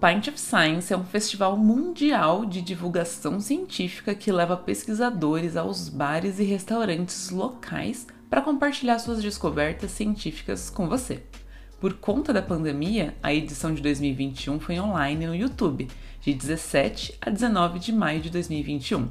Pint of Science é um festival mundial de divulgação científica que leva pesquisadores aos bares e restaurantes locais para compartilhar suas descobertas científicas com você. Por conta da pandemia, a edição de 2021 foi online no YouTube, de 17 a 19 de maio de 2021.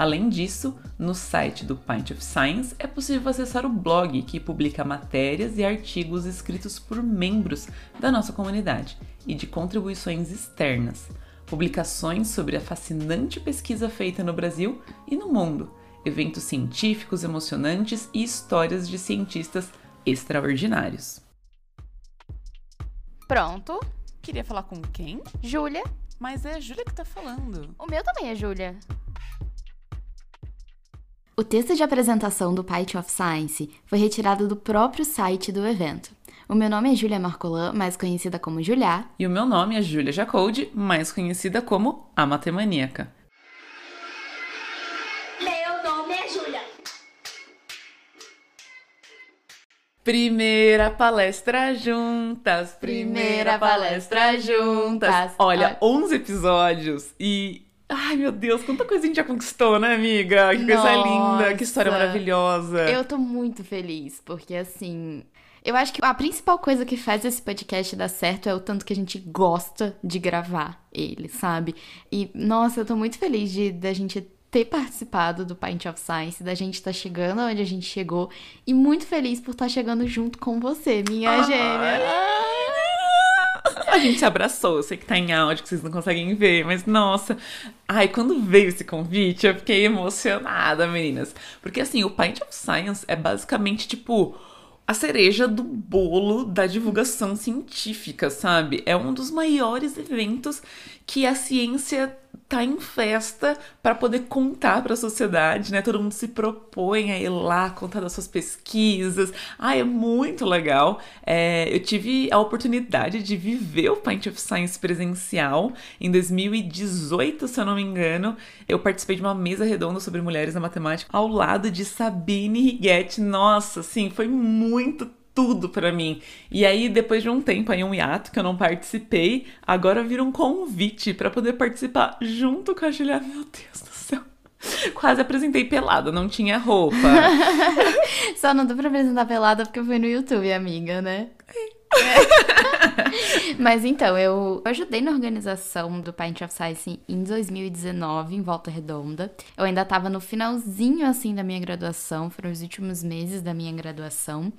Além disso, no site do Pint of Science é possível acessar o blog que publica matérias e artigos escritos por membros da nossa comunidade e de contribuições externas, publicações sobre a fascinante pesquisa feita no Brasil e no mundo, eventos científicos emocionantes e histórias de cientistas extraordinários. Pronto. Queria falar com quem? Júlia. Mas é a Júlia que tá falando. O meu também é Júlia. O texto de apresentação do Pint of Science foi retirado do próprio site do evento. O meu nome é Júlia Marcolan, mais conhecida como Julia. E o meu nome é Júlia Jacoldi, mais conhecida como a Matemaníaca. Primeira palestra juntas, primeira palestra juntas. Olha, 11 episódios e. Ai, meu Deus, quanta coisa a gente já conquistou, né, amiga? Que coisa Nossa. linda, que história maravilhosa. Eu tô muito feliz, porque assim. Eu acho que a principal coisa que faz esse podcast dar certo é o tanto que a gente gosta de gravar ele, sabe? E, nossa, eu tô muito feliz de da gente ter participado do Pint of Science, da gente estar chegando onde a gente chegou e muito feliz por estar chegando junto com você, minha Ai. gêmea. A gente se abraçou, eu sei que tá em áudio, que vocês não conseguem ver, mas nossa. Ai, quando veio esse convite, eu fiquei emocionada, meninas. Porque assim, o Pint of Science é basicamente tipo a cereja do bolo da divulgação científica, sabe? É um dos maiores eventos que a ciência tá em festa para poder contar para a sociedade, né? Todo mundo se propõe a ir lá contar das suas pesquisas. Ah, é muito legal. É, eu tive a oportunidade de viver o Pint of Science presencial em 2018, se eu não me engano. Eu participei de uma mesa redonda sobre mulheres na matemática ao lado de Sabine Righetti. Nossa, assim, foi muito tudo pra mim. E aí, depois de um tempo, aí um hiato que eu não participei, agora vira um convite pra poder participar junto com a Julia. Meu Deus do céu. Quase apresentei pelada, não tinha roupa. Só não deu pra apresentar pelada porque foi no YouTube, amiga, né? Mas então, eu ajudei na organização do Pint of Science em 2019, em Volta Redonda. Eu ainda tava no finalzinho, assim, da minha graduação, foram os últimos meses da minha graduação.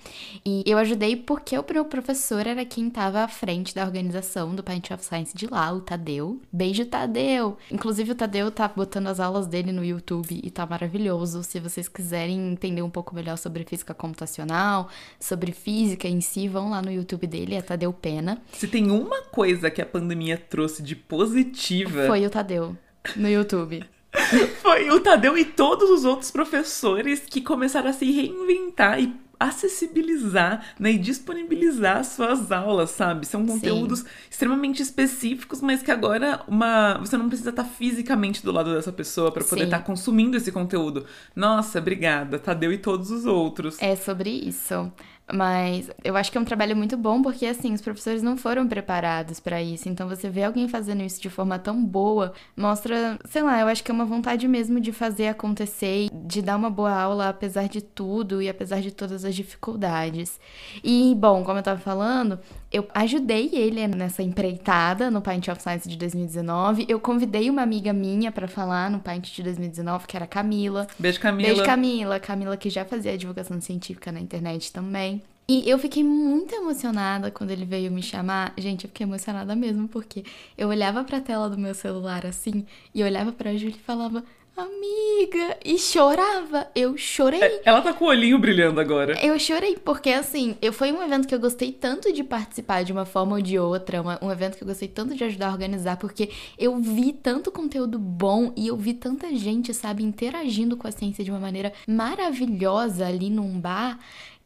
E eu ajudei porque o meu professor era quem tava à frente da organização do Pint of Science de lá, o Tadeu. Beijo, Tadeu! Inclusive, o Tadeu tá botando as aulas dele no YouTube e tá maravilhoso. Se vocês quiserem entender um pouco melhor sobre física computacional, sobre física em si, vão lá no YouTube dele, é Tadeu Pena. Se tem uma coisa que a pandemia trouxe de positiva, Foi o Tadeu no YouTube. foi o Tadeu e todos os outros professores que começaram a se reinventar e acessibilizar né, e disponibilizar suas aulas, sabe? São conteúdos extremamente específicos, mas que agora uma você não precisa estar fisicamente do lado dessa pessoa para poder Sim. estar consumindo esse conteúdo. Nossa, obrigada, Tadeu e todos os outros. É sobre isso. Mas eu acho que é um trabalho muito bom porque, assim, os professores não foram preparados pra isso. Então, você vê alguém fazendo isso de forma tão boa, mostra, sei lá, eu acho que é uma vontade mesmo de fazer acontecer, de dar uma boa aula apesar de tudo e apesar de todas as dificuldades. E, bom, como eu tava falando, eu ajudei ele nessa empreitada no Pint of Science de 2019. Eu convidei uma amiga minha pra falar no Pint de 2019, que era a Camila. Beijo, Camila. Beijo, Camila. Camila que já fazia divulgação científica na internet também. E eu fiquei muito emocionada quando ele veio me chamar. Gente, eu fiquei emocionada mesmo, porque eu olhava pra tela do meu celular assim, e olhava pra Júlia e falava, amiga, e chorava. Eu chorei. É, Ela tá com o olhinho brilhando agora. Eu chorei, porque assim, eu foi um evento que eu gostei tanto de participar de uma forma ou de outra, uma- um evento que eu gostei tanto de ajudar a organizar, porque eu vi tanto conteúdo bom e eu vi tanta gente, sabe, interagindo com a ciência de uma maneira maravilhosa ali num bar.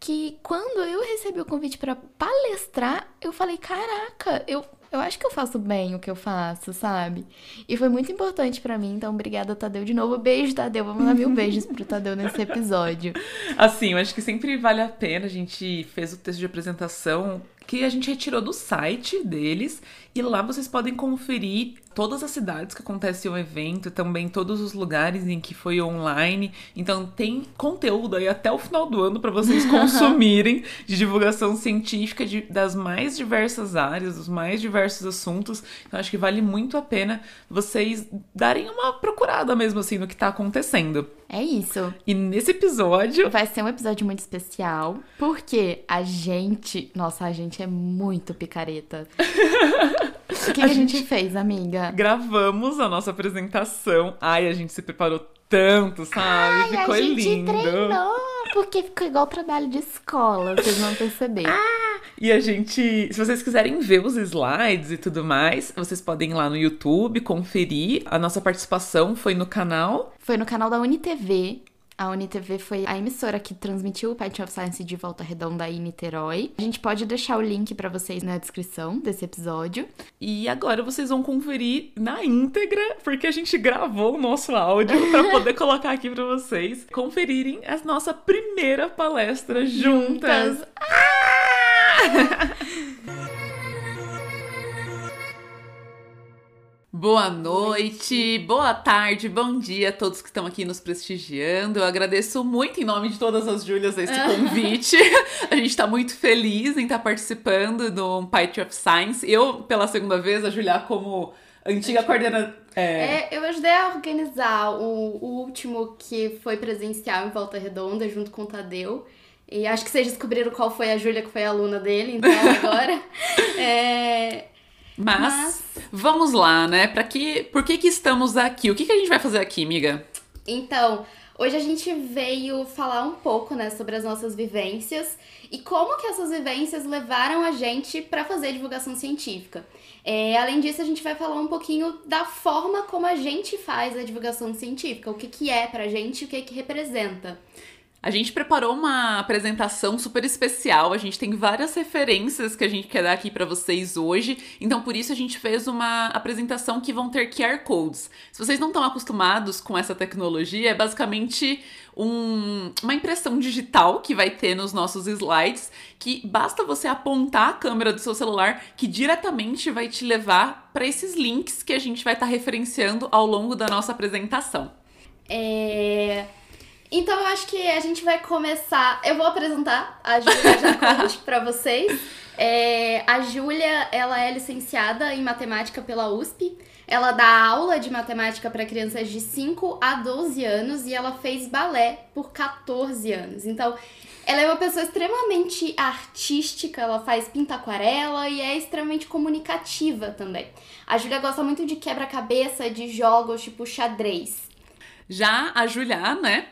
Que quando eu recebi o convite pra palestrar, eu falei: caraca, eu, eu acho que eu faço bem o que eu faço, sabe? E foi muito importante pra mim, então obrigada, Tadeu, de novo. Beijo, Tadeu. Vou mandar mil beijos pro Tadeu nesse episódio. Assim, eu acho que sempre vale a pena. A gente fez o texto de apresentação que a gente retirou do site deles e lá vocês podem conferir todas as cidades que acontece o evento, também todos os lugares em que foi online. Então tem conteúdo aí até o final do ano para vocês consumirem de divulgação científica de, das mais diversas áreas, dos mais diversos assuntos. Então acho que vale muito a pena vocês darem uma procurada mesmo assim no que tá acontecendo. É isso. E nesse episódio vai ser um episódio muito especial, porque a gente, nossa, a gente é muito picareta. O que a, a gente... gente fez, amiga? Gravamos a nossa apresentação. Ai, a gente se preparou tanto, sabe? Ai, ficou a gente lindo. Treinou, porque ficou igual trabalho de escola, vocês vão perceber. ah, e a gente, se vocês quiserem ver os slides e tudo mais, vocês podem ir lá no YouTube conferir. A nossa participação foi no canal. Foi no canal da UniTV. A UniTV foi a emissora que transmitiu o Patch of Science de Volta Redonda em Niterói. A gente pode deixar o link para vocês na descrição desse episódio. E agora vocês vão conferir na íntegra, porque a gente gravou o nosso áudio para poder colocar aqui para vocês conferirem a nossa primeira palestra juntas. juntas. Ah! Boa noite, boa tarde, bom dia a todos que estão aqui nos prestigiando. Eu agradeço muito em nome de todas as Júlias esse convite. a gente está muito feliz em estar tá participando do Python of Science. Eu, pela segunda vez, a Julia como antiga coordenadora. É... é... eu ajudei a organizar o, o último que foi presencial em Volta Redonda, junto com o Tadeu. E acho que vocês descobriram qual foi a Júlia que foi aluna dele, então agora. é, mas, Mas, vamos lá, né? Para que, por que que estamos aqui? O que que a gente vai fazer aqui, amiga? Então, hoje a gente veio falar um pouco, né, sobre as nossas vivências e como que essas vivências levaram a gente para fazer divulgação científica. É, além disso, a gente vai falar um pouquinho da forma como a gente faz a divulgação científica, o que que é pra gente, o que que representa. A gente preparou uma apresentação super especial, a gente tem várias referências que a gente quer dar aqui para vocês hoje, então por isso a gente fez uma apresentação que vão ter QR codes. Se vocês não estão acostumados com essa tecnologia, é basicamente um, uma impressão digital que vai ter nos nossos slides, que basta você apontar a câmera do seu celular que diretamente vai te levar para esses links que a gente vai estar tá referenciando ao longo da nossa apresentação. É então eu acho que a gente vai começar. Eu vou apresentar a Júlia Jacobi para vocês. É, a Júlia, ela é licenciada em matemática pela USP. Ela dá aula de matemática para crianças de 5 a 12 anos e ela fez balé por 14 anos. Então, ela é uma pessoa extremamente artística, ela faz pinta aquarela e é extremamente comunicativa também. A Júlia gosta muito de quebra-cabeça, de jogos tipo xadrez. Já a Julia, né?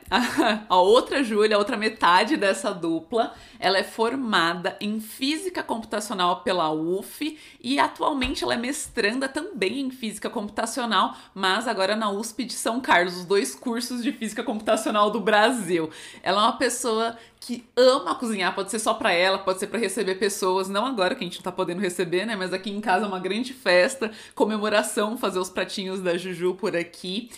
A, outra Júlia, a outra metade dessa dupla, ela é formada em física computacional pela UF e atualmente ela é mestranda também em física computacional, mas agora na USP de São Carlos, os dois cursos de física computacional do Brasil. Ela é uma pessoa que ama cozinhar, pode ser só para ela, pode ser para receber pessoas, não agora que a gente não tá podendo receber, né, mas aqui em casa é uma grande festa, comemoração, fazer os pratinhos da Juju por aqui.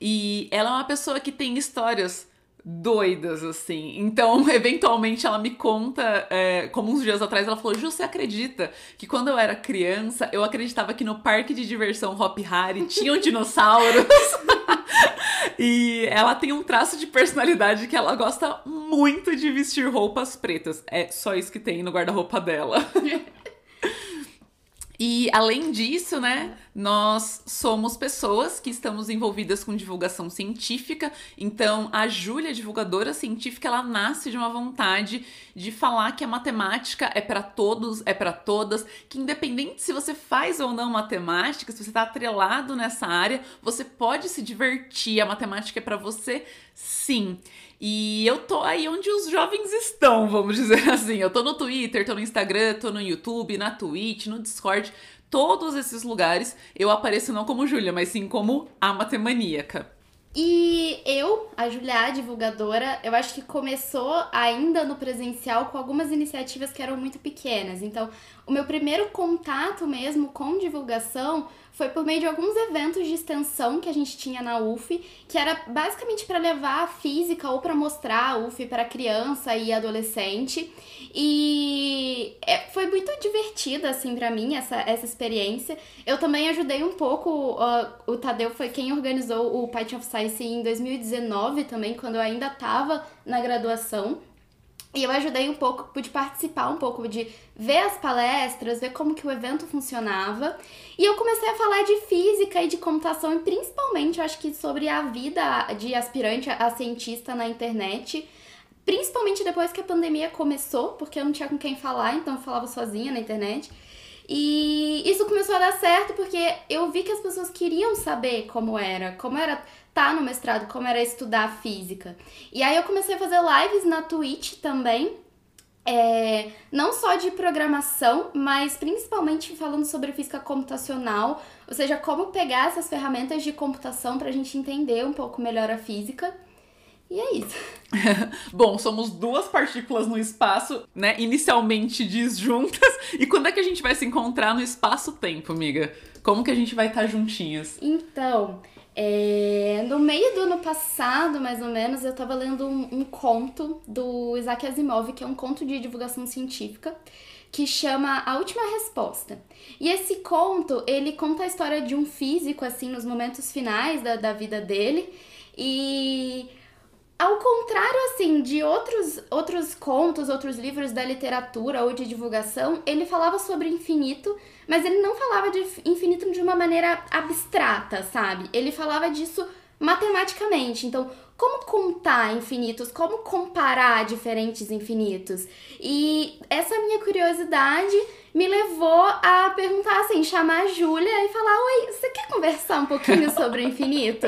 E ela é uma pessoa que tem histórias doidas, assim. Então, eventualmente, ela me conta, é, como uns dias atrás, ela falou: Ju, você acredita que quando eu era criança, eu acreditava que no parque de diversão Hop Harry tinham dinossauros? e ela tem um traço de personalidade que ela gosta muito de vestir roupas pretas. É só isso que tem no guarda-roupa dela. E além disso, né, nós somos pessoas que estamos envolvidas com divulgação científica. Então, a Júlia, divulgadora científica, ela nasce de uma vontade de falar que a matemática é para todos, é para todas, que independente se você faz ou não matemática, se você está atrelado nessa área, você pode se divertir. A matemática é para você, sim. E eu tô aí onde os jovens estão, vamos dizer assim. Eu tô no Twitter, tô no Instagram, tô no YouTube, na Twitch, no Discord. Todos esses lugares eu apareço não como Júlia, mas sim como a matemaníaca. E eu, a Julia, a divulgadora, eu acho que começou ainda no presencial com algumas iniciativas que eram muito pequenas. Então, o meu primeiro contato mesmo com divulgação foi por meio de alguns eventos de extensão que a gente tinha na UF, que era basicamente para levar a física ou para mostrar a UF para criança e adolescente. E é, foi muito divertida, assim, para mim, essa, essa experiência. Eu também ajudei um pouco, uh, o Tadeu foi quem organizou o Python of Science em 2019 também, quando eu ainda estava na graduação. E eu ajudei um pouco, pude participar um pouco de ver as palestras, ver como que o evento funcionava. E eu comecei a falar de física e de computação, e principalmente, eu acho que sobre a vida de aspirante a cientista na internet. Principalmente depois que a pandemia começou, porque eu não tinha com quem falar, então eu falava sozinha na internet. E isso começou a dar certo porque eu vi que as pessoas queriam saber como era, como era tá no mestrado, como era estudar física. E aí eu comecei a fazer lives na Twitch também, é, não só de programação, mas principalmente falando sobre física computacional, ou seja, como pegar essas ferramentas de computação para a gente entender um pouco melhor a física. E é isso. Bom, somos duas partículas no espaço, né? Inicialmente disjuntas. E quando é que a gente vai se encontrar no espaço-tempo, amiga? Como que a gente vai estar juntinhas? Então, é, no meio do ano passado, mais ou menos, eu estava lendo um, um, conto do Isaac Asimov, que é um conto de divulgação científica, que chama A Última Resposta. E esse conto, ele conta a história de um físico, assim, nos momentos finais da, da vida dele, e ao contrário, assim, de outros, outros contos, outros livros da literatura ou de divulgação, ele falava sobre infinito, mas ele não falava de infinito de uma maneira abstrata, sabe? Ele falava disso matematicamente. Então, como contar infinitos, como comparar diferentes infinitos. E essa minha curiosidade me levou a perguntar assim, chamar a Júlia e falar: Oi, você quer conversar um pouquinho sobre o infinito?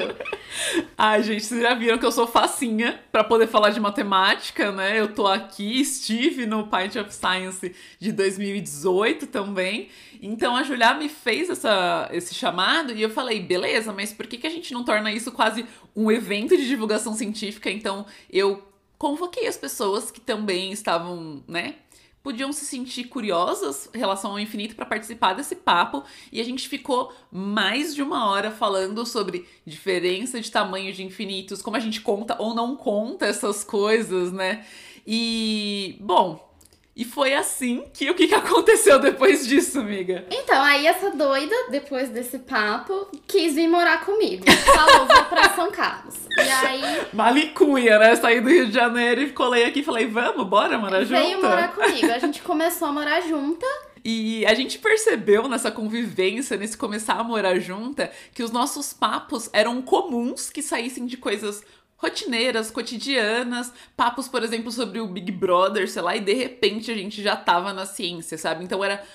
Ai, gente, vocês já viram que eu sou facinha para poder falar de matemática, né? Eu tô aqui, estive no Pint of Science de 2018 também. Então a Julia me fez essa, esse chamado e eu falei, beleza, mas por que, que a gente não torna isso quase um evento de divulgação científica? Então eu convoquei as pessoas que também estavam, né, podiam se sentir curiosas em relação ao infinito para participar desse papo e a gente ficou mais de uma hora falando sobre diferença de tamanho de infinitos, como a gente conta ou não conta essas coisas, né? E bom, e foi assim que o que, que aconteceu depois disso, amiga? Então, aí essa doida, depois desse papo, quis vir morar comigo. Falou, vou pra São Carlos. E aí. Malicuia, né? Saí do Rio de Janeiro e colei aqui e falei, vamos, bora morar junto? Veio morar comigo. A gente começou a morar junta. E a gente percebeu nessa convivência, nesse começar a morar junta, que os nossos papos eram comuns que saíssem de coisas rotineiras, cotidianas, papos, por exemplo, sobre o Big Brother, sei lá, e de repente a gente já tava na ciência, sabe? Então era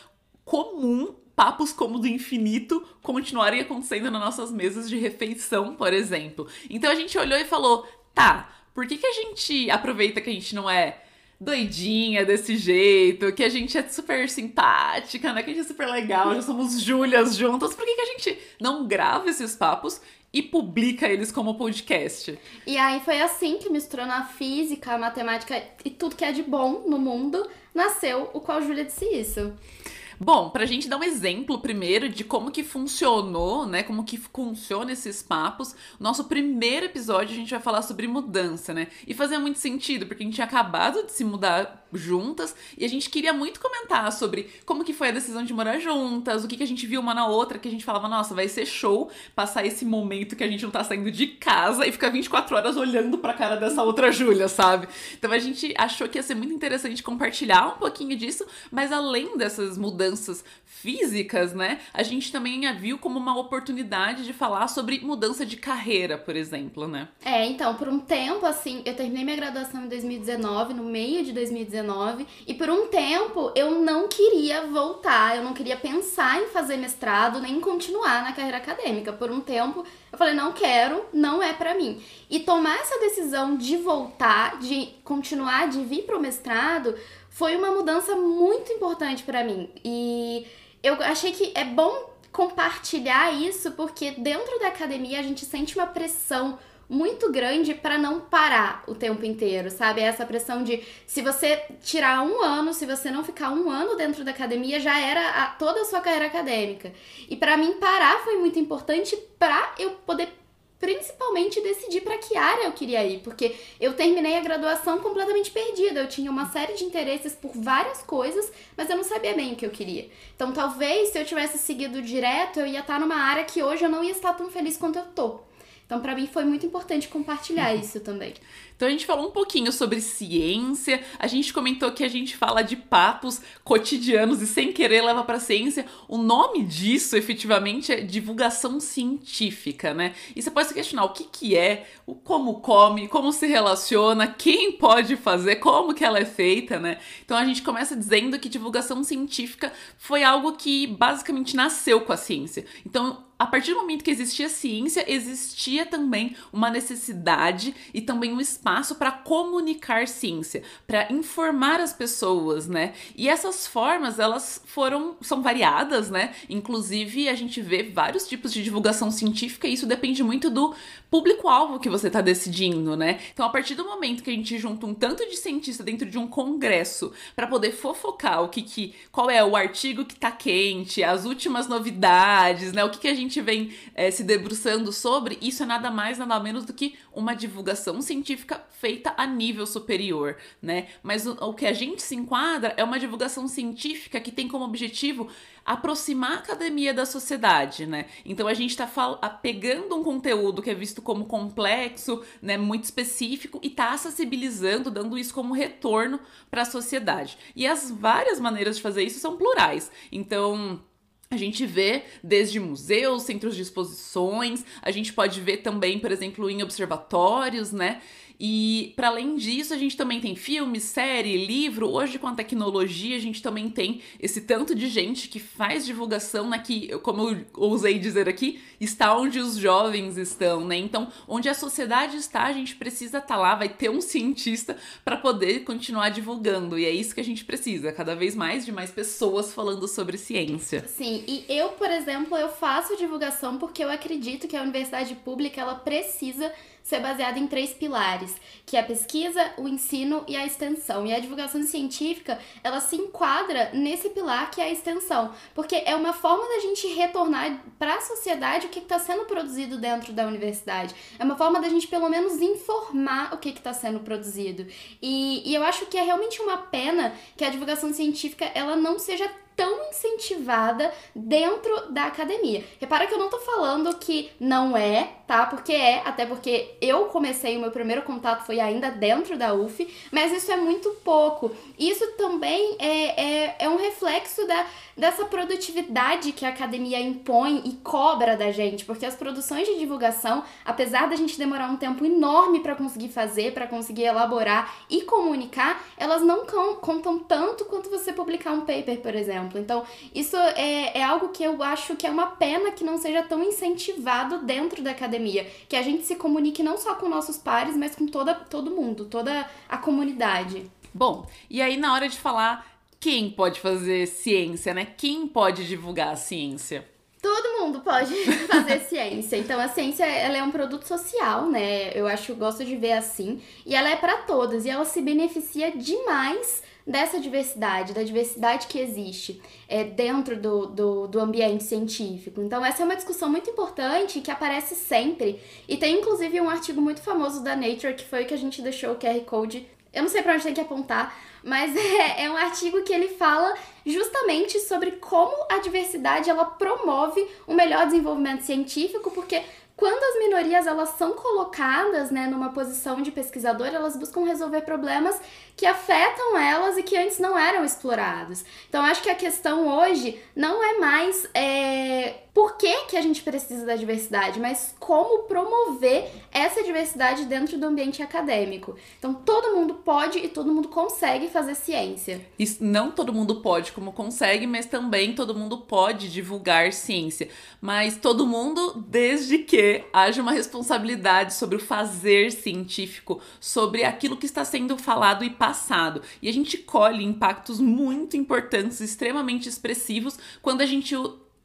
comum papos como do infinito continuarem acontecendo nas nossas mesas de refeição, por exemplo. Então a gente olhou e falou: tá, por que, que a gente aproveita que a gente não é doidinha desse jeito, que a gente é super simpática, né? Que a gente é super legal, já somos Júlias juntas. Por que, que a gente não grava esses papos e publica eles como podcast. E aí foi assim que misturando a física, a matemática e tudo que é de bom no mundo, nasceu o qual Júlia disse isso. Bom, pra gente dar um exemplo primeiro de como que funcionou, né? Como que funciona esses papos. Nosso primeiro episódio a gente vai falar sobre mudança, né? E fazia muito sentido, porque a gente tinha acabado de se mudar juntas e a gente queria muito comentar sobre como que foi a decisão de morar juntas, o que, que a gente viu uma na outra, que a gente falava, nossa, vai ser show passar esse momento que a gente não tá saindo de casa e ficar 24 horas olhando pra cara dessa outra Júlia, sabe? Então a gente achou que ia ser muito interessante compartilhar um pouquinho disso, mas além dessas mudanças físicas, né? A gente também a viu como uma oportunidade de falar sobre mudança de carreira, por exemplo, né? É, então, por um tempo, assim, eu terminei minha graduação em 2019, no meio de 2019, e por um tempo eu não queria voltar, eu não queria pensar em fazer mestrado, nem continuar na carreira acadêmica. Por um tempo eu falei, não quero, não é para mim. E tomar essa decisão de voltar, de continuar, de vir pro mestrado, foi uma mudança muito importante para mim. E eu achei que é bom compartilhar isso porque dentro da academia a gente sente uma pressão muito grande para não parar o tempo inteiro, sabe? Essa pressão de se você tirar um ano, se você não ficar um ano dentro da academia, já era a, toda a sua carreira acadêmica. E para mim parar foi muito importante para eu poder principalmente decidir para que área eu queria ir, porque eu terminei a graduação completamente perdida. Eu tinha uma série de interesses por várias coisas, mas eu não sabia bem o que eu queria. Então, talvez se eu tivesse seguido direto, eu ia estar numa área que hoje eu não ia estar tão feliz quanto eu tô. Então, para mim foi muito importante compartilhar uhum. isso também. Então a gente falou um pouquinho sobre ciência, a gente comentou que a gente fala de papos cotidianos e sem querer leva para ciência. O nome disso, efetivamente, é divulgação científica, né? E você pode se questionar o que que é, o como come, como se relaciona, quem pode fazer, como que ela é feita, né? Então a gente começa dizendo que divulgação científica foi algo que basicamente nasceu com a ciência. Então a partir do momento que existia ciência, existia também uma necessidade e também um espaço para comunicar ciência, para informar as pessoas, né? E essas formas, elas foram são variadas, né? Inclusive, a gente vê vários tipos de divulgação científica e isso depende muito do público-alvo que você está decidindo, né? Então, a partir do momento que a gente junta um tanto de cientista dentro de um congresso para poder fofocar o que, que qual é o artigo que está quente, as últimas novidades, né? O que, que a gente vem é, se debruçando sobre, isso é nada mais, nada menos do que uma divulgação científica feita a nível superior, né? Mas o, o que a gente se enquadra é uma divulgação científica que tem como objetivo aproximar a academia da sociedade, né? Então a gente está pegando um conteúdo que é visto como complexo, né, muito específico e está acessibilizando, dando isso como retorno para a sociedade. E as várias maneiras de fazer isso são plurais. Então, a gente vê desde museus, centros de exposições, a gente pode ver também, por exemplo, em observatórios, né? E para além disso, a gente também tem filme, série, livro. Hoje, com a tecnologia, a gente também tem esse tanto de gente que faz divulgação, né? Que, como eu ousei dizer aqui, está onde os jovens estão, né? Então, onde a sociedade está, a gente precisa estar tá lá, vai ter um cientista para poder continuar divulgando. E é isso que a gente precisa, cada vez mais de mais pessoas falando sobre ciência. Sim, e eu, por exemplo, eu faço divulgação porque eu acredito que a universidade pública ela precisa ser baseada em três pilares, que é a pesquisa, o ensino e a extensão. E a divulgação científica, ela se enquadra nesse pilar que é a extensão, porque é uma forma da gente retornar para a sociedade o que está sendo produzido dentro da universidade. É uma forma da gente, pelo menos, informar o que está sendo produzido. E, e eu acho que é realmente uma pena que a divulgação científica ela não seja tão incentivada dentro da academia. Repara que eu não tô falando que não é, tá? Porque é, até porque eu comecei, o meu primeiro contato foi ainda dentro da UF, mas isso é muito pouco. Isso também é, é, é um reflexo da, dessa produtividade que a academia impõe e cobra da gente, porque as produções de divulgação, apesar da gente demorar um tempo enorme para conseguir fazer, para conseguir elaborar e comunicar, elas não contam tanto quanto você publicar um paper, por exemplo exemplo. Então, isso é, é algo que eu acho que é uma pena que não seja tão incentivado dentro da academia. Que a gente se comunique não só com nossos pares, mas com toda, todo mundo, toda a comunidade. Bom, e aí na hora de falar quem pode fazer ciência, né? Quem pode divulgar a ciência? Todo mundo pode fazer ciência. Então a ciência ela é um produto social, né? Eu acho gosto de ver assim, e ela é para todos e ela se beneficia demais dessa diversidade, da diversidade que existe é, dentro do, do, do ambiente científico. Então, essa é uma discussão muito importante que aparece sempre. E tem inclusive um artigo muito famoso da Nature, que foi o que a gente deixou o QR Code. Eu não sei para onde tem que apontar, mas é, é um artigo que ele fala justamente sobre como a diversidade ela promove o melhor desenvolvimento científico, porque quando as minorias elas são colocadas né, numa posição de pesquisador, elas buscam resolver problemas que afetam elas e que antes não eram explorados. Então, acho que a questão hoje não é mais é, por que, que a gente precisa da diversidade, mas como promover essa diversidade dentro do ambiente acadêmico. Então, todo mundo pode e todo mundo consegue fazer ciência. Isso, não todo mundo pode como consegue, mas também todo mundo pode divulgar ciência. Mas todo mundo, desde que haja uma responsabilidade sobre o fazer científico, sobre aquilo que está sendo falado e passado. E a gente colhe impactos muito importantes, extremamente expressivos, quando a gente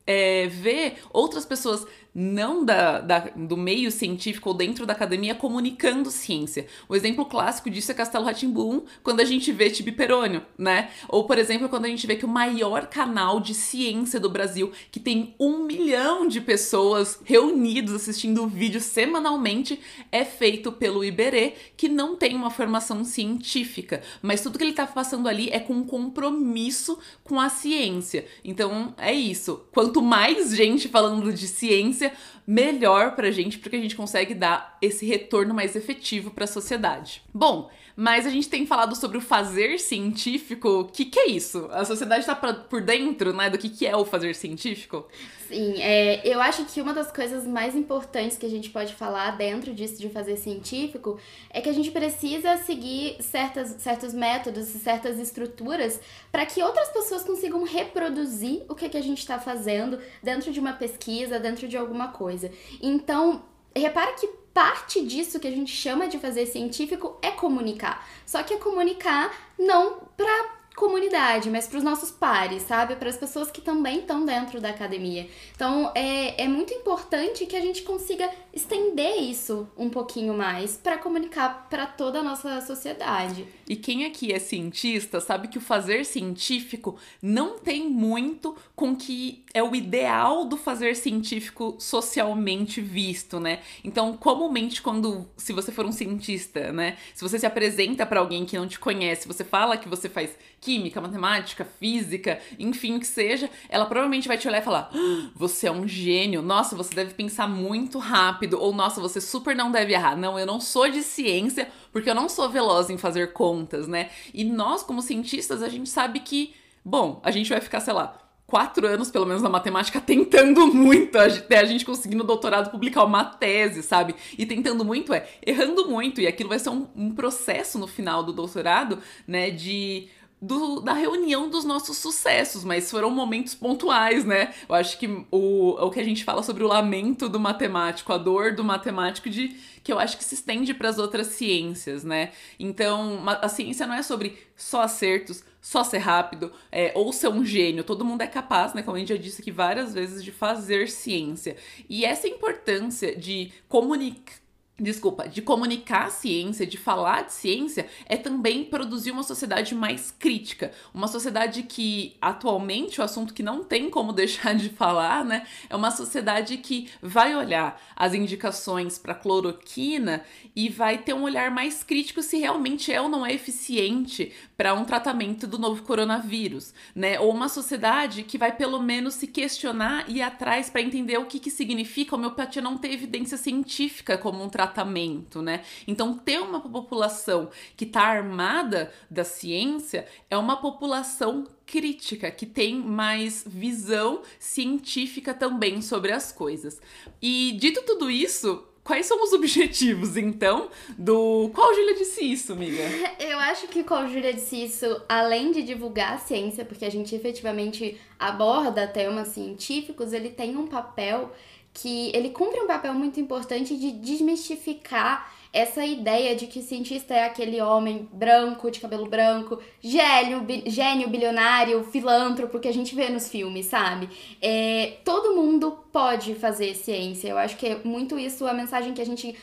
é, ver outras pessoas não da, da, do meio científico ou dentro da academia comunicando ciência. O exemplo clássico disso é Castelo Ratimbum, quando a gente vê Tibi Perônio, né? Ou, por exemplo, quando a gente vê que o maior canal de ciência do Brasil, que tem um milhão de pessoas reunidos assistindo o vídeo semanalmente, é feito pelo Iberê, que não tem uma formação científica, mas tudo que ele tá passando ali é com um compromisso com a ciência. Então, é isso. Quanto mais gente falando de ciência, місце melhor pra gente, porque a gente consegue dar esse retorno mais efetivo para a sociedade. Bom, mas a gente tem falado sobre o fazer científico. O que, que é isso? A sociedade tá pra, por dentro, né, do que, que é o fazer científico? Sim, é, eu acho que uma das coisas mais importantes que a gente pode falar dentro disso de fazer científico é que a gente precisa seguir certas, certos métodos certas estruturas para que outras pessoas consigam reproduzir o que, que a gente está fazendo dentro de uma pesquisa, dentro de alguma coisa. Então, repara que parte disso que a gente chama de fazer científico é comunicar. Só que é comunicar não para comunidade, mas para os nossos pares, sabe? Para as pessoas que também estão dentro da academia. Então, é, é muito importante que a gente consiga estender isso um pouquinho mais para comunicar para toda a nossa sociedade. E quem aqui é cientista sabe que o fazer científico não tem muito com que é o ideal do fazer científico socialmente visto, né? Então, comumente quando se você for um cientista, né, se você se apresenta para alguém que não te conhece, você fala que você faz química, matemática, física, enfim, o que seja, ela provavelmente vai te olhar e falar: ah, "Você é um gênio. Nossa, você deve pensar muito rápido." Ou "Nossa, você super não deve errar." Não, eu não sou de ciência, porque eu não sou veloz em fazer contas, né? E nós como cientistas, a gente sabe que, bom, a gente vai ficar, sei lá, quatro anos, pelo menos, na matemática, tentando muito, até a gente conseguir no doutorado publicar uma tese, sabe? E tentando muito é errando muito, e aquilo vai ser um, um processo no final do doutorado, né? De do, da reunião dos nossos sucessos, mas foram momentos pontuais, né? Eu acho que o, o que a gente fala sobre o lamento do matemático, a dor do matemático, de que eu acho que se estende para as outras ciências, né? Então, a ciência não é sobre só acertos, só ser rápido, é, ou ser um gênio. Todo mundo é capaz, né? Como a gente já disse aqui várias vezes, de fazer ciência. E essa importância de comunicar desculpa, de comunicar ciência, de falar de ciência, é também produzir uma sociedade mais crítica. Uma sociedade que, atualmente, o assunto que não tem como deixar de falar, né? É uma sociedade que vai olhar as indicações para cloroquina e vai ter um olhar mais crítico se realmente é ou não é eficiente para um tratamento do novo coronavírus, né? Ou uma sociedade que vai pelo menos se questionar e ir atrás para entender o que, que significa homeopatia não ter evidência científica como um tratamento, né? Então, ter uma população que está armada da ciência é uma população crítica, que tem mais visão científica também sobre as coisas. E dito tudo isso, Quais são os objetivos, então, do. Qual Júlia disse isso, amiga? Eu acho que qual Júlia disse isso, além de divulgar a ciência, porque a gente efetivamente aborda temas científicos, ele tem um papel que. Ele cumpre um papel muito importante de desmistificar essa ideia de que cientista é aquele homem branco, de cabelo branco, gênio, bi, gênio bilionário, filântropo que a gente vê nos filmes, sabe? É, todo mundo pode fazer ciência. Eu acho que é muito isso a mensagem que a gente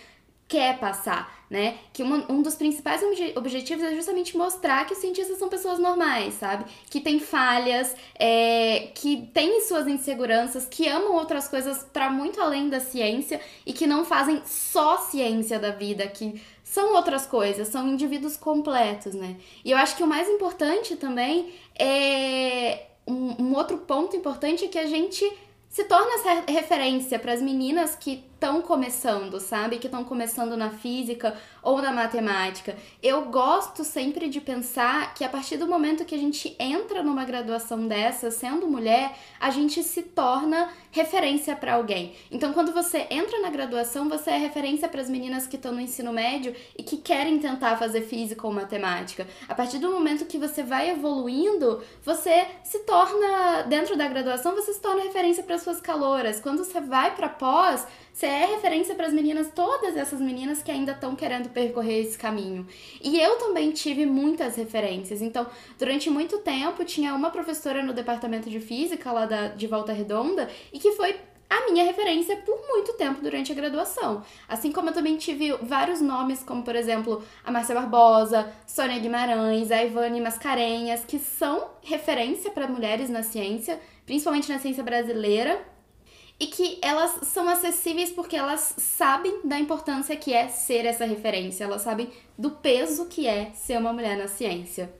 quer passar, né? Que uma, um dos principais obje objetivos é justamente mostrar que os cientistas são pessoas normais, sabe? Que têm falhas, é, que têm suas inseguranças, que amam outras coisas para muito além da ciência e que não fazem só ciência da vida, que são outras coisas, são indivíduos completos, né? E eu acho que o mais importante também é. Um, um outro ponto importante é que a gente se torna essa referência para as meninas que estão começando, sabe? Que estão começando na física ou na matemática. Eu gosto sempre de pensar que a partir do momento que a gente entra numa graduação dessa, sendo mulher, a gente se torna referência para alguém. Então, quando você entra na graduação, você é referência para as meninas que estão no ensino médio e que querem tentar fazer física ou matemática. A partir do momento que você vai evoluindo, você se torna, dentro da graduação, você se torna referência para suas caloras. Quando você vai para pós, você é referência para as meninas, todas essas meninas que ainda estão querendo percorrer esse caminho. E eu também tive muitas referências. Então, durante muito tempo, tinha uma professora no departamento de física lá da, de Volta Redonda e que foi a minha referência por muito tempo durante a graduação. Assim como eu também tive vários nomes, como por exemplo a Márcia Barbosa, Sônia Guimarães, a Ivane Mascarenhas, que são referência para mulheres na ciência, principalmente na ciência brasileira e que elas são acessíveis porque elas sabem da importância que é ser essa referência, elas sabem do peso que é ser uma mulher na ciência.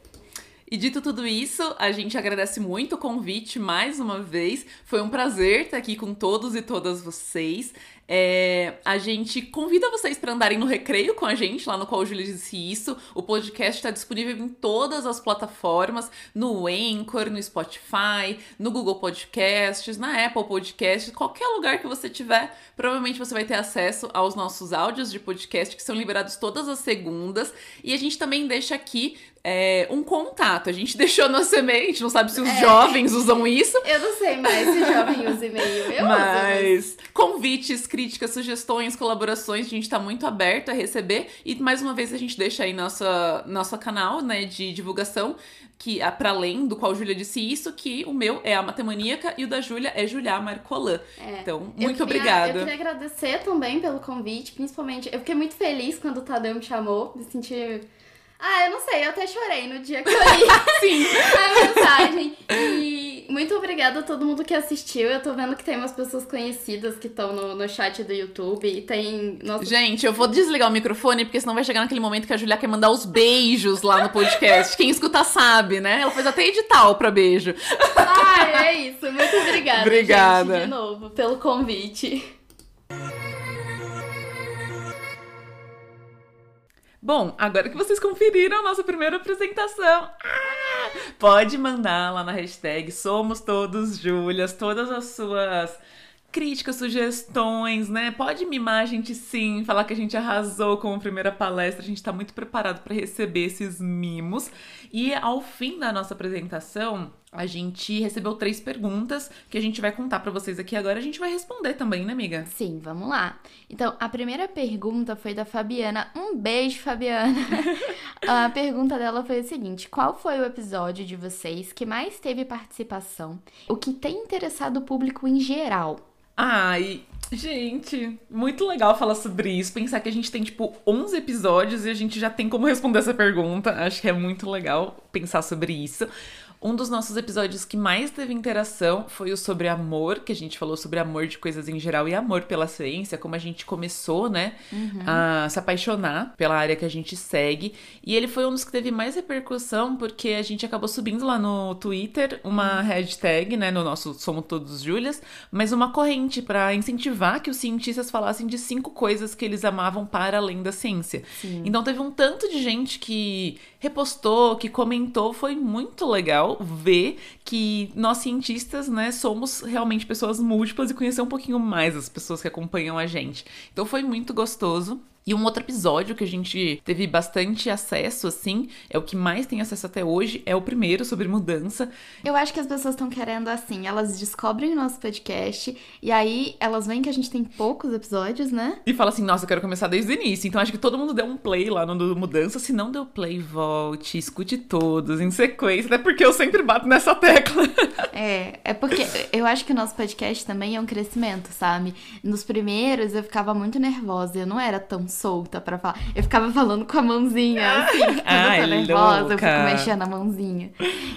E dito tudo isso, a gente agradece muito o convite mais uma vez. Foi um prazer estar aqui com todos e todas vocês. É, a gente convida vocês para andarem no recreio com a gente, lá no qual o Júlia disse isso. O podcast está disponível em todas as plataformas, no Anchor, no Spotify, no Google Podcasts, na Apple Podcasts, qualquer lugar que você tiver, provavelmente você vai ter acesso aos nossos áudios de podcast que são liberados todas as segundas. E a gente também deixa aqui é, um contato. A gente deixou no semente, não sabe se os é. jovens usam isso. Eu não sei mais se jovem usa e-mail. Eu mas uso, mas convites, críticas, sugestões, colaborações, a gente está muito aberto a receber. E mais uma vez a gente deixa aí nossa, nosso canal né, de divulgação, que é para além do qual a Júlia disse isso, que o meu é a Matemaníaca e o da Júlia é Julia Marcolan. É. Então, muito queria, obrigada. Eu queria agradecer também pelo convite, principalmente. Eu fiquei muito feliz quando o Tadeu me chamou, me senti ah, eu não sei, eu até chorei no dia que eu li Sim. a mensagem. E muito obrigada a todo mundo que assistiu. Eu tô vendo que tem umas pessoas conhecidas que estão no, no chat do YouTube e tem. Nossa... Gente, eu vou desligar o microfone, porque senão vai chegar naquele momento que a Julia quer mandar os beijos lá no podcast. Quem escuta sabe, né? Ela fez até edital pra beijo. Ah, é isso. Muito obrigada. Obrigada. Gente, de novo, pelo convite. Bom, agora que vocês conferiram a nossa primeira apresentação, ah, pode mandar lá na hashtag Somos Todos Júlias todas as suas críticas, sugestões, né? Pode mimar a gente sim, falar que a gente arrasou com a primeira palestra, a gente tá muito preparado para receber esses mimos. E ao fim da nossa apresentação, a gente recebeu três perguntas que a gente vai contar para vocês aqui agora. A gente vai responder também, né, amiga? Sim, vamos lá. Então, a primeira pergunta foi da Fabiana. Um beijo, Fabiana. a pergunta dela foi o seguinte: Qual foi o episódio de vocês que mais teve participação? O que tem interessado o público em geral? Ai, gente, muito legal falar sobre isso. Pensar que a gente tem, tipo, 11 episódios e a gente já tem como responder essa pergunta. Acho que é muito legal pensar sobre isso. Um dos nossos episódios que mais teve interação foi o sobre amor, que a gente falou sobre amor de coisas em geral e amor pela ciência, como a gente começou, né, uhum. a se apaixonar pela área que a gente segue. E ele foi um dos que teve mais repercussão porque a gente acabou subindo lá no Twitter uma hashtag, né, no nosso Somos Todos Júlias, mas uma corrente para incentivar que os cientistas falassem de cinco coisas que eles amavam para além da ciência. Sim. Então teve um tanto de gente que repostou, que comentou, foi muito legal ver que nós cientistas, né, somos realmente pessoas múltiplas e conhecer um pouquinho mais as pessoas que acompanham a gente. Então foi muito gostoso. E um outro episódio que a gente teve bastante acesso, assim, é o que mais tem acesso até hoje, é o primeiro sobre mudança. Eu acho que as pessoas estão querendo assim, elas descobrem o nosso podcast e aí elas veem que a gente tem poucos episódios, né? E fala assim, nossa, eu quero começar desde o início. Então acho que todo mundo deu um play lá no Mudança. Se não deu play, volte, escute todos em sequência, até porque eu sempre bato nessa tecla. É, é porque eu acho que o nosso podcast também é um crescimento, sabe? Nos primeiros eu ficava muito nervosa, eu não era tão solta para falar. Eu ficava falando com a mãozinha, assim, toda Ai, nervosa, louca. eu fico mexendo a mãozinha.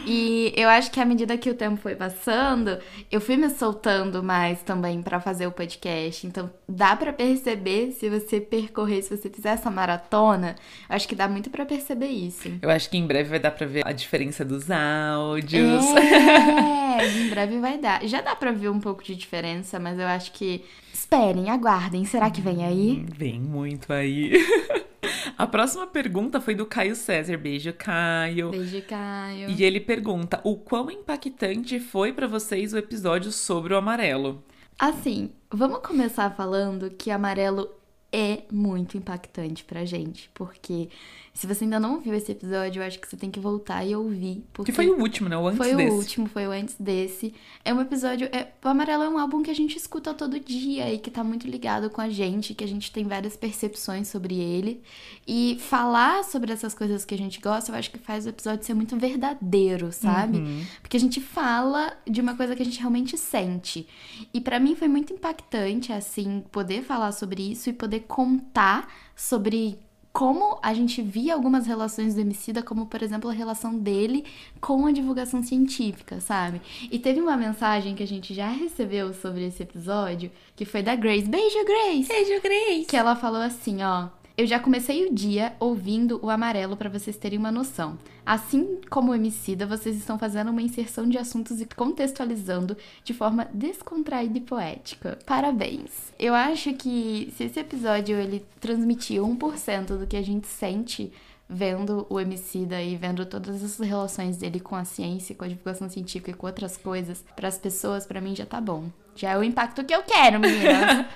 E eu acho que à medida que o tempo foi passando, eu fui me soltando mais também para fazer o podcast. Então, dá para perceber se você percorrer, se você fizer essa maratona, acho que dá muito para perceber isso. Eu acho que em breve vai dar para ver a diferença dos áudios. É, em breve vai dar. Já dá para ver um pouco de diferença, mas eu acho que Esperem, aguardem. Será que vem aí? Hum, vem muito aí. A próxima pergunta foi do Caio César. Beijo, Caio. Beijo, Caio. E ele pergunta: o quão impactante foi para vocês o episódio sobre o amarelo? Assim, vamos começar falando que amarelo é muito impactante pra gente, porque se você ainda não viu esse episódio, eu acho que você tem que voltar e ouvir. Porque Que foi o último, né? O antes foi desse. o último, foi o antes desse. É um episódio. É, o Amarelo é um álbum que a gente escuta todo dia e que tá muito ligado com a gente, que a gente tem várias percepções sobre ele. E falar sobre essas coisas que a gente gosta, eu acho que faz o episódio ser muito verdadeiro, sabe? Uhum. Porque a gente fala de uma coisa que a gente realmente sente. E pra mim foi muito impactante, assim, poder falar sobre isso e poder contar sobre como a gente via algumas relações do Emicida, como por exemplo a relação dele com a divulgação científica, sabe? E teve uma mensagem que a gente já recebeu sobre esse episódio, que foi da Grace. Beijo, Grace! Beijo, Grace! Que ela falou assim, ó. Eu já comecei o dia ouvindo o amarelo para vocês terem uma noção. Assim como o Emicida, vocês estão fazendo uma inserção de assuntos e contextualizando de forma descontraída e poética. Parabéns! Eu acho que se esse episódio ele transmitiu 1% do que a gente sente vendo o Emicida e vendo todas as relações dele com a ciência, com a divulgação científica e com outras coisas para as pessoas, para mim já tá bom. Já é o impacto que eu quero, meninas.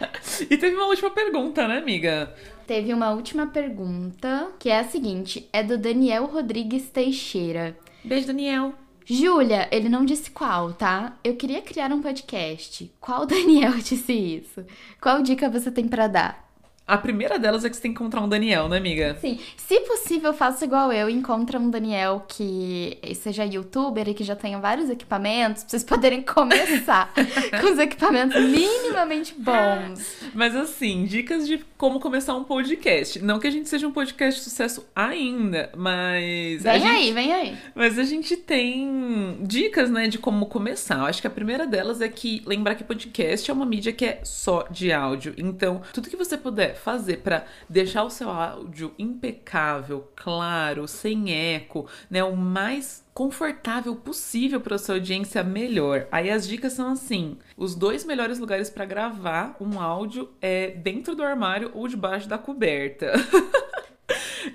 E teve uma última pergunta, né, amiga? Teve uma última pergunta, que é a seguinte: é do Daniel Rodrigues Teixeira. Beijo, Daniel. Júlia, ele não disse qual, tá? Eu queria criar um podcast. Qual Daniel disse isso? Qual dica você tem pra dar? A primeira delas é que você tem que encontrar um Daniel, né, amiga? Sim, se possível, faça igual eu. Encontra um Daniel que seja youtuber e que já tenha vários equipamentos, pra vocês poderem começar com os equipamentos minimamente bons. Mas assim, dicas de como começar um podcast. Não que a gente seja um podcast de sucesso ainda, mas. a Vem gente... aí, vem aí. Mas a gente tem dicas, né, de como começar. Eu acho que a primeira delas é que lembrar que podcast é uma mídia que é só de áudio. Então, tudo que você puder fazer pra deixar o seu áudio impecável, claro, sem eco, né, o mais confortável possível para sua audiência, melhor. Aí as dicas são assim: os dois melhores lugares para gravar um áudio é dentro do armário ou debaixo da coberta.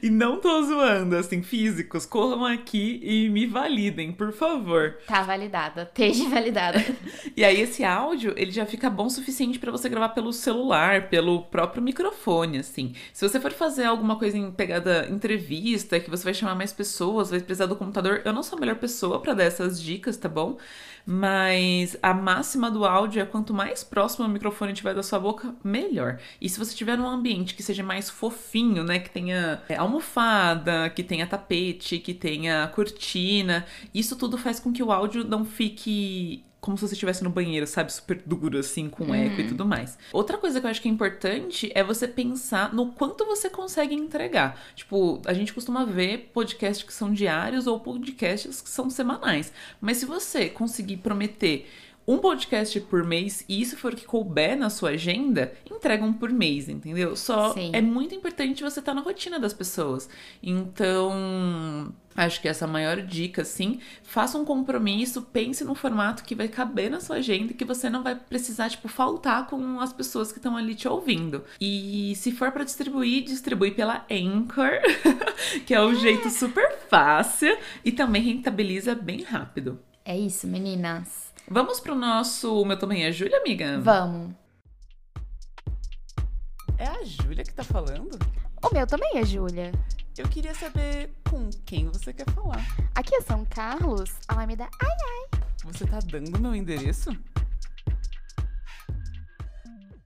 E não tô zoando, assim, físicos, corram aqui e me validem, por favor. Tá validada, esteja validada. E aí esse áudio, ele já fica bom o suficiente pra você gravar pelo celular, pelo próprio microfone, assim. Se você for fazer alguma coisa em pegada entrevista, que você vai chamar mais pessoas, vai precisar do computador, eu não sou a melhor pessoa pra dar essas dicas, tá bom? Mas a máxima do áudio é quanto mais próximo o microfone tiver da sua boca, melhor. E se você tiver num ambiente que seja mais fofinho, né, que tenha é, almofada, que tenha tapete, que tenha cortina, isso tudo faz com que o áudio não fique como se você estivesse no banheiro, sabe? Super duro, assim, com eco e tudo mais. Outra coisa que eu acho que é importante é você pensar no quanto você consegue entregar. Tipo, a gente costuma ver podcasts que são diários ou podcasts que são semanais. Mas se você conseguir prometer um podcast por mês e isso for o que couber na sua agenda, entrega um por mês, entendeu? Só Sim. é muito importante você estar na rotina das pessoas. Então, acho que essa é a maior dica, assim, faça um compromisso, pense num formato que vai caber na sua agenda e que você não vai precisar, tipo, faltar com as pessoas que estão ali te ouvindo. E se for para distribuir, distribui pela Anchor, que é o jeito super fácil e também rentabiliza bem rápido. É isso, meninas. Vamos pro nosso O Meu Também é Júlia, amiga? Vamos. É a Júlia que tá falando? O meu também é Júlia. Eu queria saber com quem você quer falar. Aqui é São Carlos, Alameda. Ai, Você tá dando meu endereço?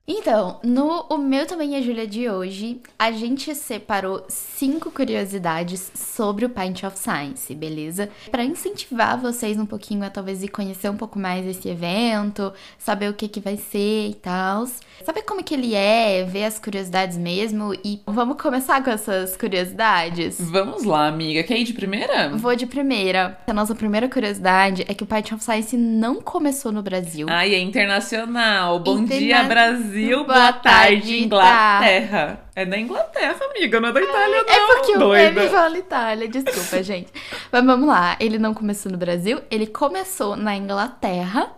Então, no O Meu Também é Júlia de hoje, a gente separou cinco curiosidades sobre o Pint of Science, beleza? Pra incentivar vocês um pouquinho a talvez ir conhecer um pouco mais esse evento, saber o que que vai ser e tal. Saber como que ele é, ver as curiosidades mesmo e vamos começar com essas curiosidades? Vamos lá, amiga. Quer ir de primeira? Vou de primeira. A nossa primeira curiosidade é que o Pint of Science não começou no Brasil. Ai, é internacional. Bom Interna- dia, Brasil. Boa Boa tarde, tarde, Inglaterra. É da Inglaterra, amiga, não é da Itália, não. É porque o doida. meme fala Itália, desculpa, gente. Mas vamos lá, ele não começou no Brasil, ele começou na Inglaterra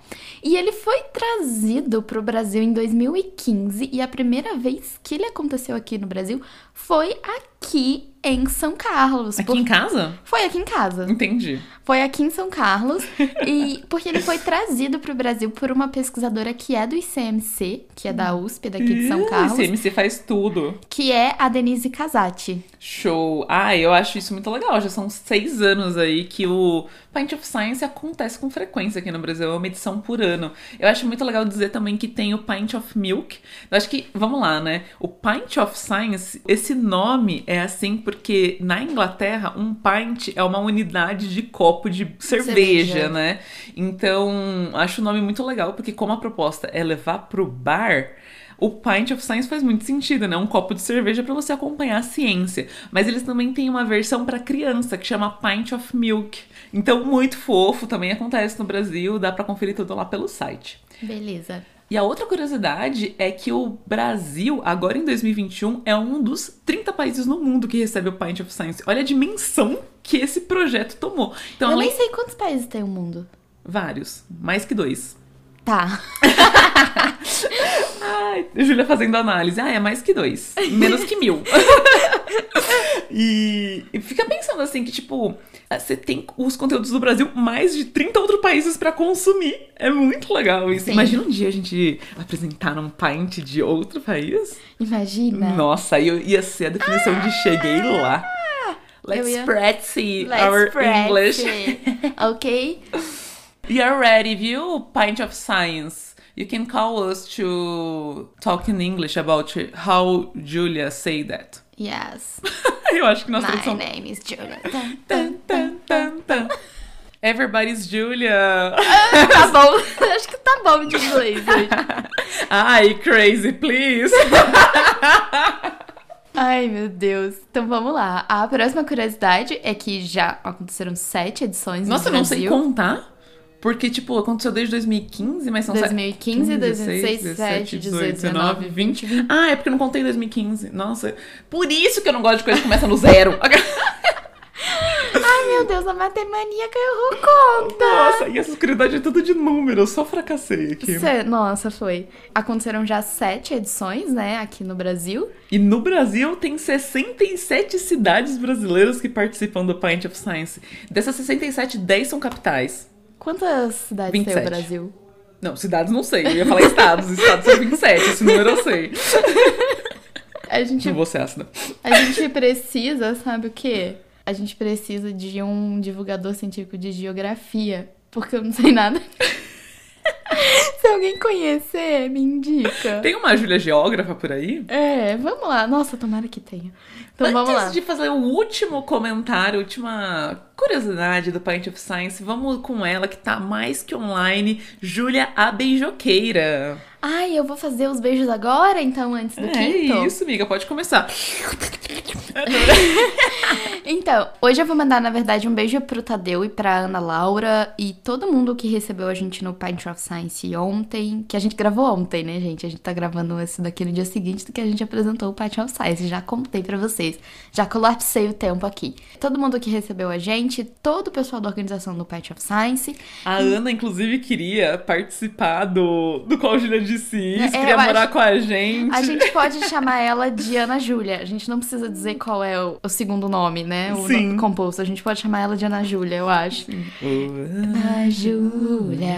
e ele foi trazido pro Brasil em 2015 e a primeira vez que ele aconteceu aqui no Brasil foi aqui em São Carlos. Aqui Por- em casa? Foi aqui em casa. Entendi. Foi aqui em São Carlos e porque ele foi trazido pro Brasil por uma pesquisadora que é do ICMC, que é da USP daqui de São Carlos, CMC faz tudo. que é a Denise Casati. Show. Ah, eu acho isso muito legal. Já são seis anos aí que o Pint of Science acontece com frequência aqui no Brasil. É uma edição por ano. Eu acho muito legal dizer também que tem o Pint of Milk. Eu acho que, vamos lá, né? O Pint of Science, esse nome é assim porque na Inglaterra, um pint é uma unidade de copo de cerveja, Cerveja. né? Então, acho o nome muito legal porque como a proposta é levar pro bar, o Pint of Science faz muito sentido, né? Um copo de cerveja para você acompanhar a ciência. Mas eles também têm uma versão para criança que chama Pint of Milk. Então, muito fofo, também acontece no Brasil, dá para conferir tudo lá pelo site. Beleza. E a outra curiosidade é que o Brasil, agora em 2021, é um dos 30 países no mundo que recebe o Pint of Science. Olha a dimensão que esse projeto tomou. Então, Eu além... nem sei quantos países tem o mundo. Vários, mais que dois. Tá. Ai, Júlia fazendo análise. Ah, é mais que dois. Menos que mil. e, e fica pensando assim que, tipo, você tem os conteúdos do Brasil mais de 30 outros países pra consumir. É muito legal isso. Sim. Imagina um dia a gente apresentar um pint de outro país. Imagina. Nossa, eu- ia ser a definição de cheguei lá. Let's ia- practice Let's our practice. English. ok? Are ready, viu? Pint of Science. You can call us to talk in English about how Julia say that. Yes. Eu acho que nós My tradução. name is Julia. Tan, Tan, tan, tan. Everybody's Julia. Tá bom. Acho que tá bom de inglês hoje. Ai, crazy, please. Ai, meu Deus. Então vamos lá. A próxima curiosidade é que já aconteceram sete edições Nossa, eu no não sei Brasil. contar. Porque, tipo, aconteceu desde 2015, mas são 2015, 2016, 17, 18, 19, 20, 20. Ah, é porque eu não contei 2015. Nossa, por isso que eu não gosto de coisa que começa no zero. Ai, meu Deus, a matemaníaca errou conta. Nossa, e essa curiosidade é tudo de número, eu só fracassei aqui. Cê- Nossa, foi. Aconteceram já sete edições, né, aqui no Brasil. E no Brasil tem 67 cidades brasileiras que participam do Pint of Science. Dessas 67, 10 são capitais. Quantas cidades tem 27. o Brasil? Não, cidades não sei, eu ia falar estados. estados são 27, esse número eu sei. A gente, Não vou ser ácida. a gente precisa, sabe o quê? A gente precisa de um divulgador científico de geografia, porque eu não sei nada. Se alguém conhecer, me indica. Tem uma Júlia Geógrafa por aí? É, vamos lá. Nossa, tomara que tenha. Então Antes vamos lá. de fazer o último comentário, última curiosidade do Pint of Science, vamos com ela que tá mais que online, Júlia a Beijoqueira. Ai, eu vou fazer os beijos agora, então, antes do É quinto? isso, amiga, pode começar. Então, hoje eu vou mandar, na verdade, um beijo pro Tadeu e pra Ana Laura e todo mundo que recebeu a gente no Pint of Science ontem, que a gente gravou ontem, né, gente? A gente tá gravando esse daqui no dia seguinte do que a gente apresentou o Pint of Science. Já contei pra vocês, já colapsei o tempo aqui. Todo mundo que recebeu a gente, todo o pessoal da organização do Pint of Science. A Ana, inclusive, queria participar do, do qual Júlia disse isso, É, queria morar acho- com a gente. A gente pode chamar ela de Ana Júlia. A gente não precisa dizer qual é o, o segundo nome, né? O Sim. nome composto. A gente pode chamar ela de Ana Júlia, eu acho. Ana Júlia.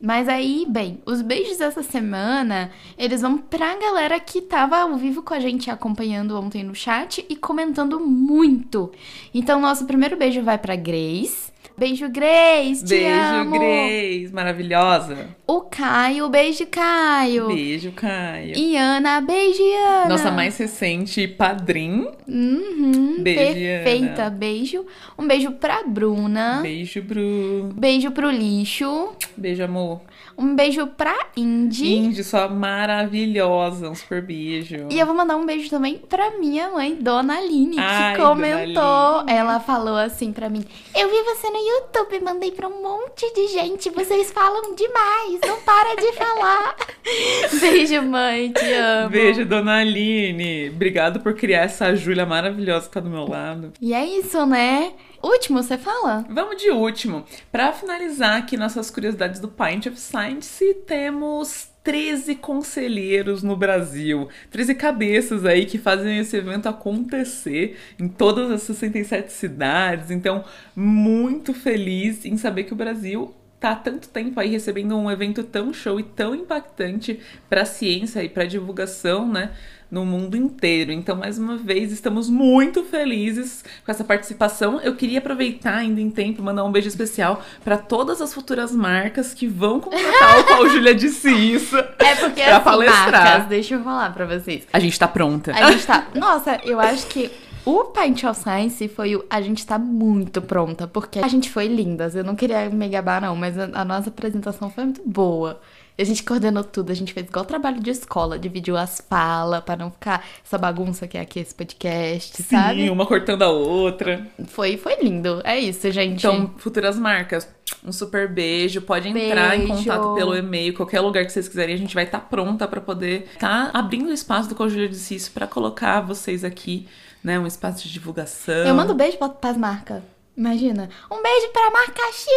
Mas aí, bem, os beijos dessa semana, eles vão pra galera que tava ao vivo com a gente acompanhando ontem no chat e comentando muito. Então, nosso primeiro beijo vai pra Grace. Beijo, Grace, Beijo, amo. Grace, maravilhosa. O Caio, beijo, Caio. Beijo, Caio. E Ana, beijo, Ana. Nossa mais recente padrinho. Uhum, Beijo, perfeita, Ana. beijo. Um beijo pra Bruna. Beijo, Bru. Beijo pro lixo. Beijo, amor. Um beijo pra Indy. Indy, sua maravilhosa, um super beijo. E eu vou mandar um beijo também pra minha mãe, Dona Aline, que Ai, comentou. Dona Aline. Ela falou assim pra mim: Eu vi você no YouTube, mandei pra um monte de gente. Vocês falam demais, não para de falar. beijo, mãe, te amo. Beijo, dona Aline. Obrigado por criar essa Júlia maravilhosa que tá do meu lado. E é isso, né? Último, você fala? Vamos de último. Pra finalizar aqui nossas curiosidades do Pint of Science, temos 13 conselheiros no Brasil. 13 cabeças aí que fazem esse evento acontecer em todas as 67 cidades. Então, muito feliz em saber que o Brasil tá há tanto tempo aí recebendo um evento tão show e tão impactante para a ciência e para divulgação, né? No mundo inteiro. Então, mais uma vez, estamos muito felizes com essa participação. Eu queria aproveitar ainda em tempo mandar um beijo especial para todas as futuras marcas que vão contratar o qual Júlia disse isso. É porque Pra assim, palestrar. marcas, deixa eu falar pra vocês. A gente tá pronta. A gente tá. Nossa, eu acho que o Pint of Science foi o. A gente tá muito pronta, porque a gente foi lindas. Eu não queria me gabar, não, mas a, a nossa apresentação foi muito boa. A gente coordenou tudo, a gente fez igual trabalho de escola, dividiu as falas pra não ficar essa bagunça que é aqui esse podcast, Sim, sabe? uma cortando a outra. Foi, foi lindo. É isso, gente. Então, futuras marcas, um super beijo. Pode entrar em Beijo. contato pelo e-mail, qualquer lugar que vocês quiserem. A gente vai estar pronta pra poder estar abrindo o espaço do Júlia disse isso pra colocar vocês aqui, né? Um espaço de divulgação. Eu mando beijo pra, pras marcas. Imagina. Um beijo pra marca X!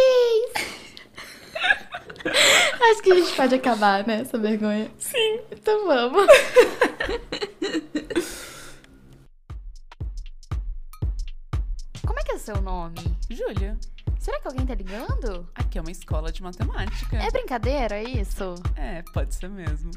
Acho que a gente pode acabar, né? Essa vergonha. Sim. Então vamos. Como é que é o seu nome? Júlia, Será que alguém tá ligando? aqui é uma escola de matemática. É brincadeira, é isso? É, pode ser mesmo.